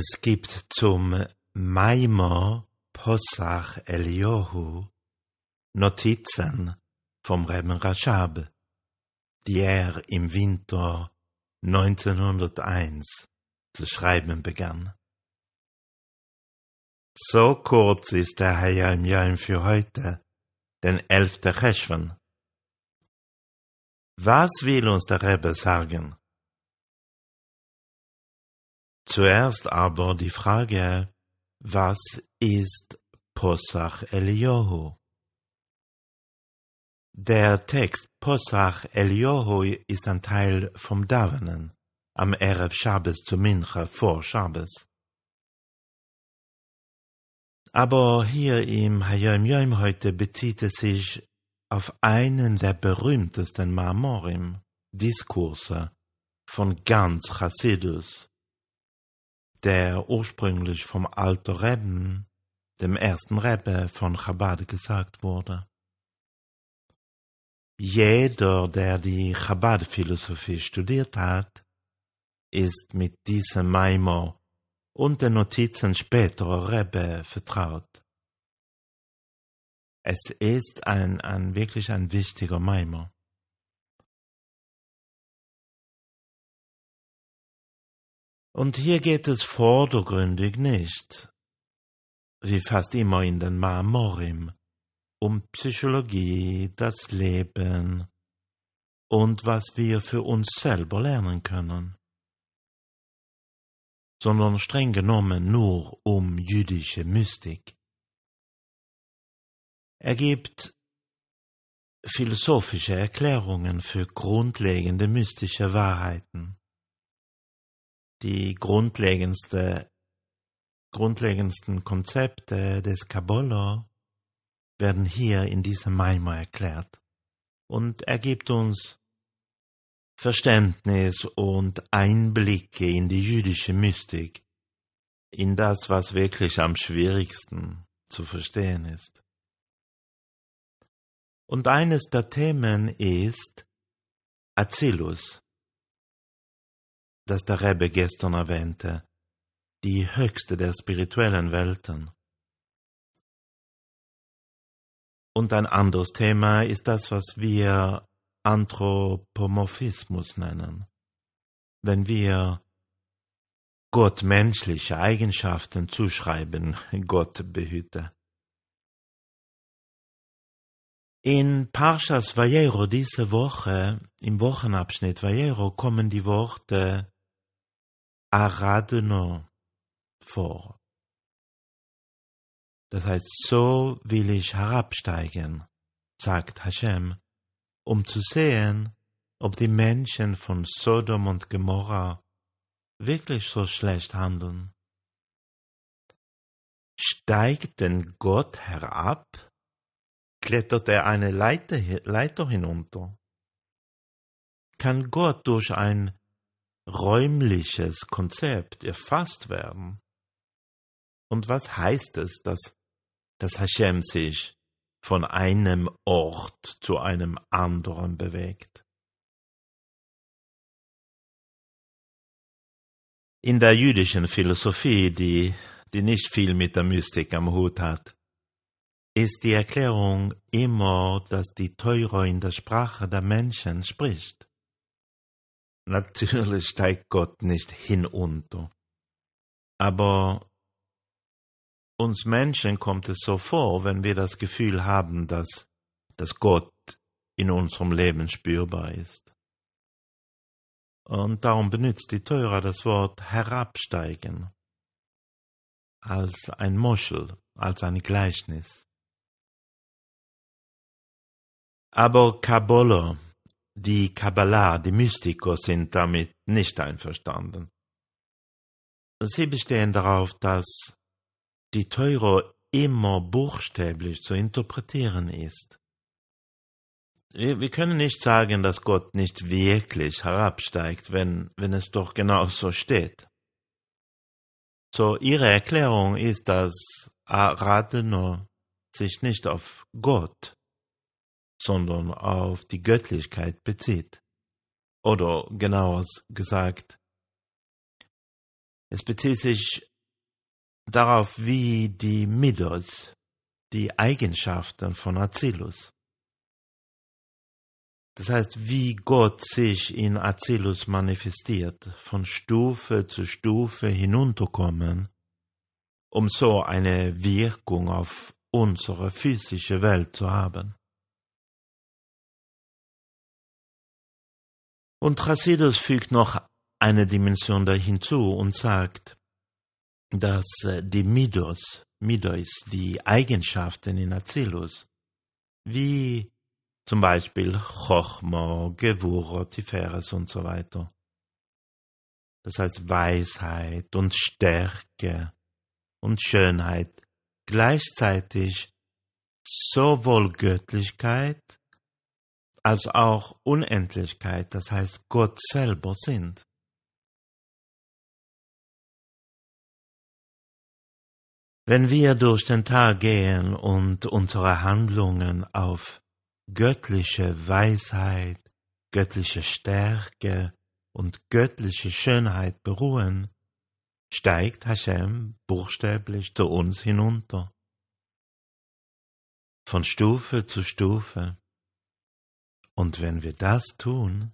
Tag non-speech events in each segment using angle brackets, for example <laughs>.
Es gibt zum Maimer Possach Eliyahu Notizen vom Rebben Rashab, die er im Winter 1901 zu schreiben begann. So kurz ist der Hayam Yom für heute, den 11. Cheshvan. Was will uns der Rebbe sagen? Zuerst aber die Frage, was ist Posach Eliyahu? Der Text Posach Eliyahu ist ein Teil vom Davenen am Erev Shabbos zu Mincha vor Shabbos. Aber hier im Hayom Yom heute bezieht es sich auf einen der berühmtesten Marmorim, Diskurse von ganz Chassidus, der ursprünglich vom Alter Rebben, dem ersten Rebbe von Chabad gesagt wurde. Jeder, der die Chabad-Philosophie studiert hat, ist mit diesem Maimor und den Notizen späterer Rebbe vertraut. Es ist ein, ein wirklich ein wichtiger Maimor. Und hier geht es vordergründig nicht, wie fast immer in den Marmorim, um Psychologie, das Leben und was wir für uns selber lernen können, sondern streng genommen nur um jüdische Mystik. Er gibt philosophische Erklärungen für grundlegende mystische Wahrheiten die grundlegendste, grundlegendsten Konzepte des Kabbalah werden hier in diesem Maimar erklärt. Und er gibt uns Verständnis und Einblicke in die jüdische Mystik, in das, was wirklich am schwierigsten zu verstehen ist. Und eines der Themen ist Azilus, das der Rebbe gestern erwähnte, die höchste der spirituellen Welten. Und ein anderes Thema ist das, was wir Anthropomorphismus nennen. Wenn wir Gott menschliche Eigenschaften zuschreiben, <laughs> Gott behüte. In Parshas Vayero diese Woche, im Wochenabschnitt Vayero, kommen die Worte Aradno vor. Das heißt, so will ich herabsteigen, sagt Hashem, um zu sehen, ob die Menschen von Sodom und Gomorra wirklich so schlecht handeln. Steigt denn Gott herab? Klettert er eine Leiter, Leiter hinunter? Kann Gott durch ein räumliches Konzept erfasst werden. Und was heißt es, dass, dass Hashem sich von einem Ort zu einem anderen bewegt? In der jüdischen Philosophie, die, die nicht viel mit der Mystik am Hut hat, ist die Erklärung immer, dass die Teure in der Sprache der Menschen spricht. Natürlich steigt Gott nicht hinunter. Aber uns Menschen kommt es so vor, wenn wir das Gefühl haben, dass, dass Gott in unserem Leben spürbar ist. Und darum benutzt die Teura das Wort herabsteigen als ein Moschel, als ein Gleichnis. Aber Kabbalah die Kabbalah, die Mystiker sind damit nicht einverstanden. Sie bestehen darauf, dass die Teure immer buchstäblich zu interpretieren ist. Wir können nicht sagen, dass Gott nicht wirklich herabsteigt, wenn, wenn es doch genau so steht. So, ihre Erklärung ist, dass Aradno sich nicht auf Gott, sondern auf die Göttlichkeit bezieht. Oder genauer gesagt, Es bezieht sich darauf, wie die Midos, die Eigenschaften von Azilus. Das heißt, wie Gott sich in Azilus manifestiert, von Stufe zu Stufe hinunterkommen, um so eine Wirkung auf unsere physische Welt zu haben. Und Chasidus fügt noch eine Dimension da hinzu und sagt, dass äh, die Midos, Midos, die Eigenschaften in Azilus, wie zum Beispiel Chochmo, Gewurro, Tiferes und so weiter. Das heißt Weisheit und Stärke und Schönheit, gleichzeitig sowohl Göttlichkeit als auch Unendlichkeit, das heißt Gott selber sind. Wenn wir durch den Tag gehen und unsere Handlungen auf göttliche Weisheit, göttliche Stärke und göttliche Schönheit beruhen, steigt Hashem buchstäblich zu uns hinunter. Von Stufe zu Stufe. Und wenn wir das tun,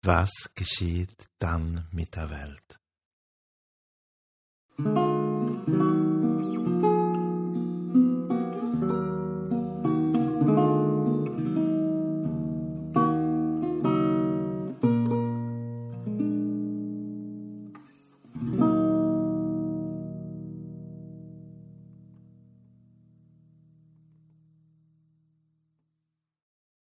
was geschieht dann mit der Welt?